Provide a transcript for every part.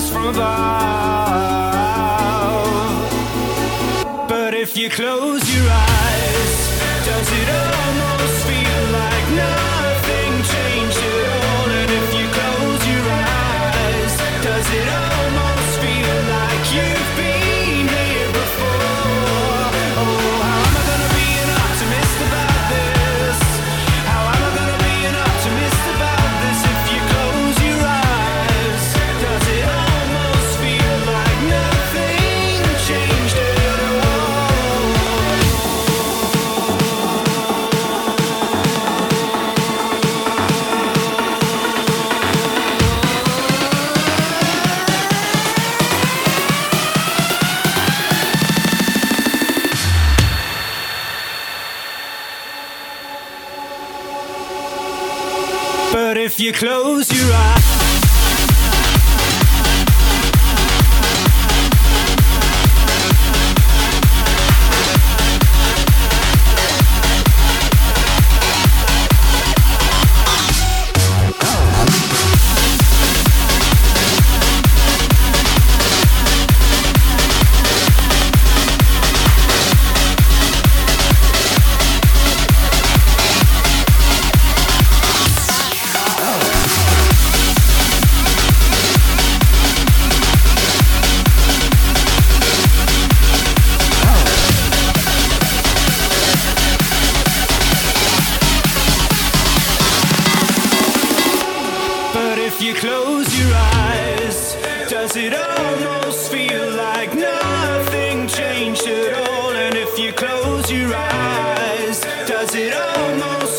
eyes from above. But if you close your eyes, does it you close your eyes. almost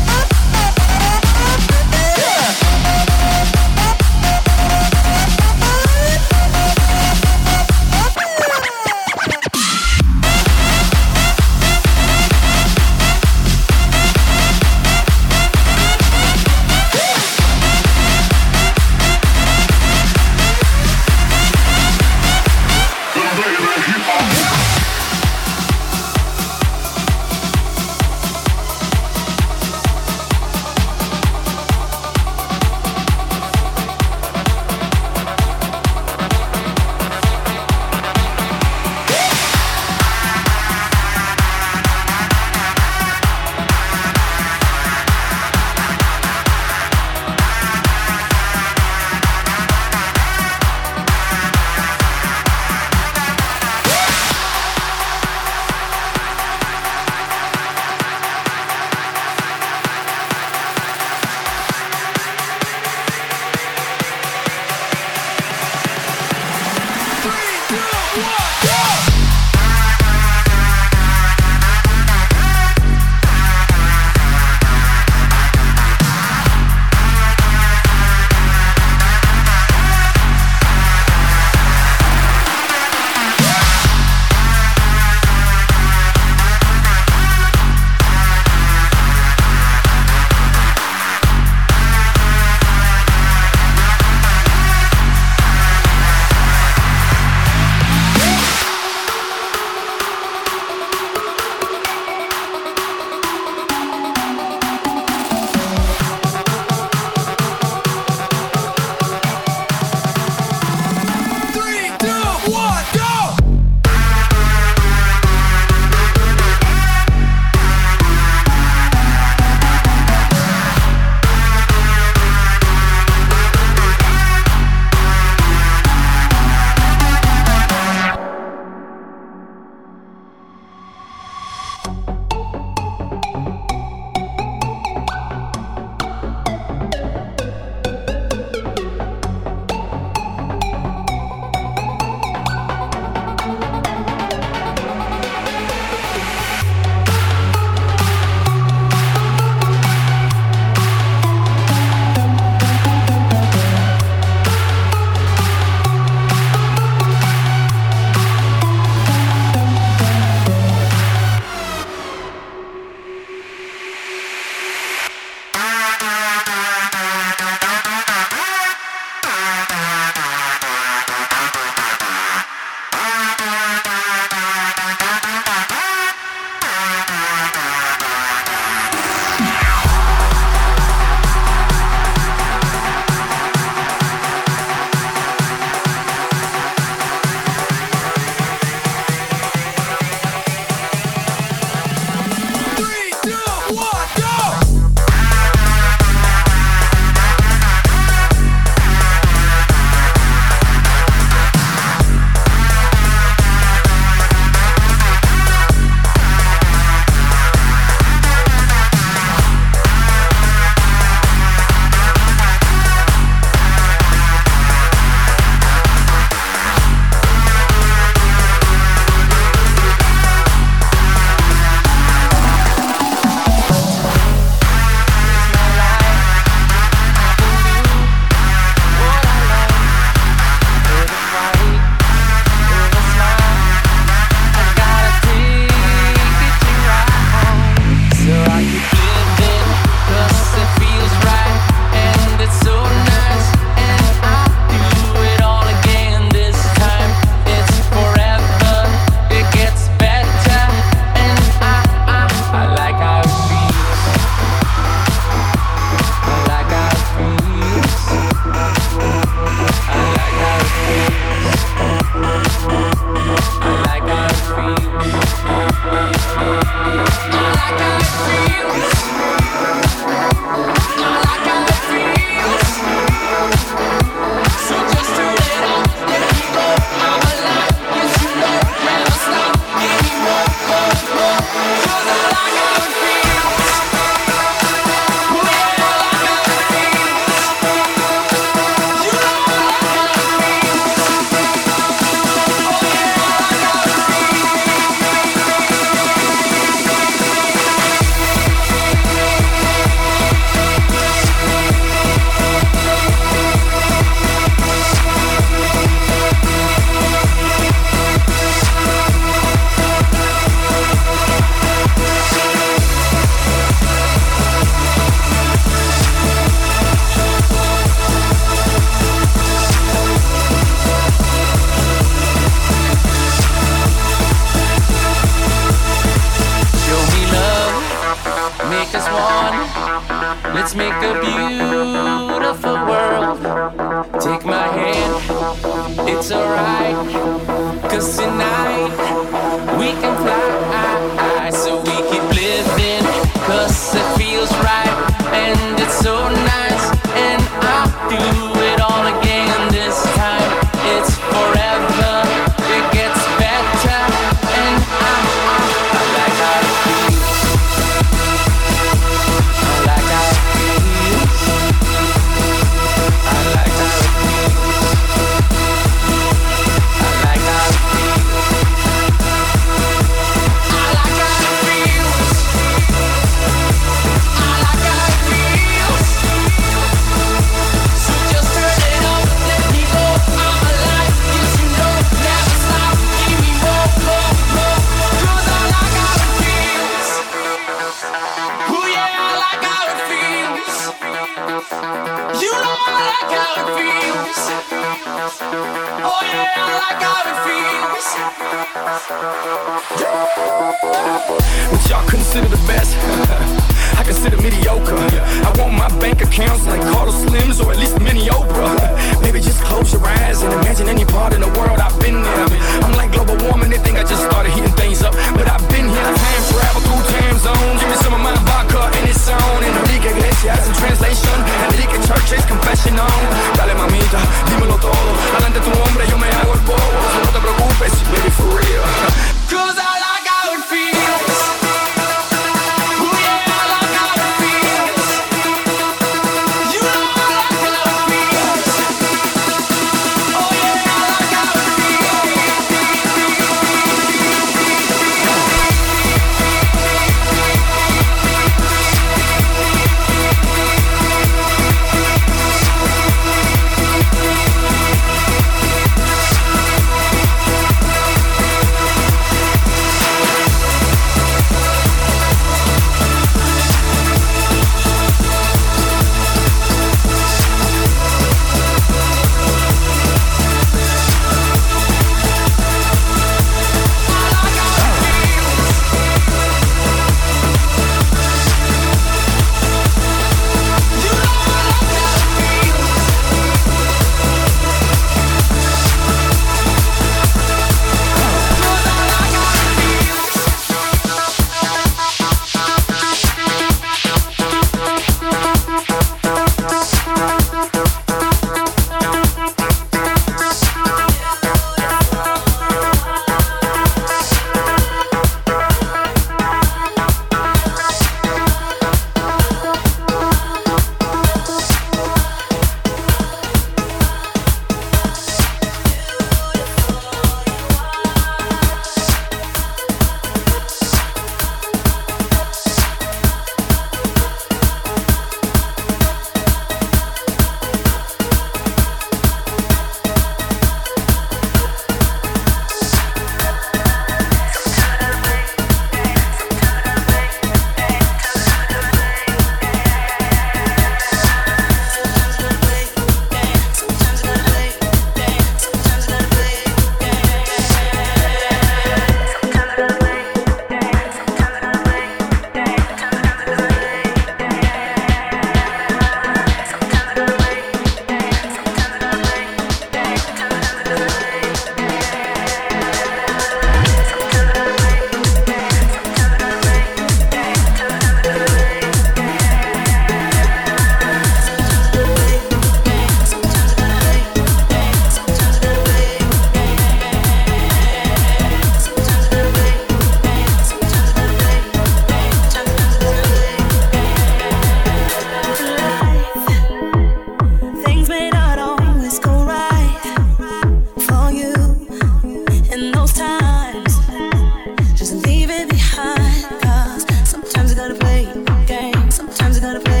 cause sometimes I gotta play games, sometimes I gotta play.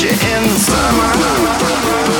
You in the summer.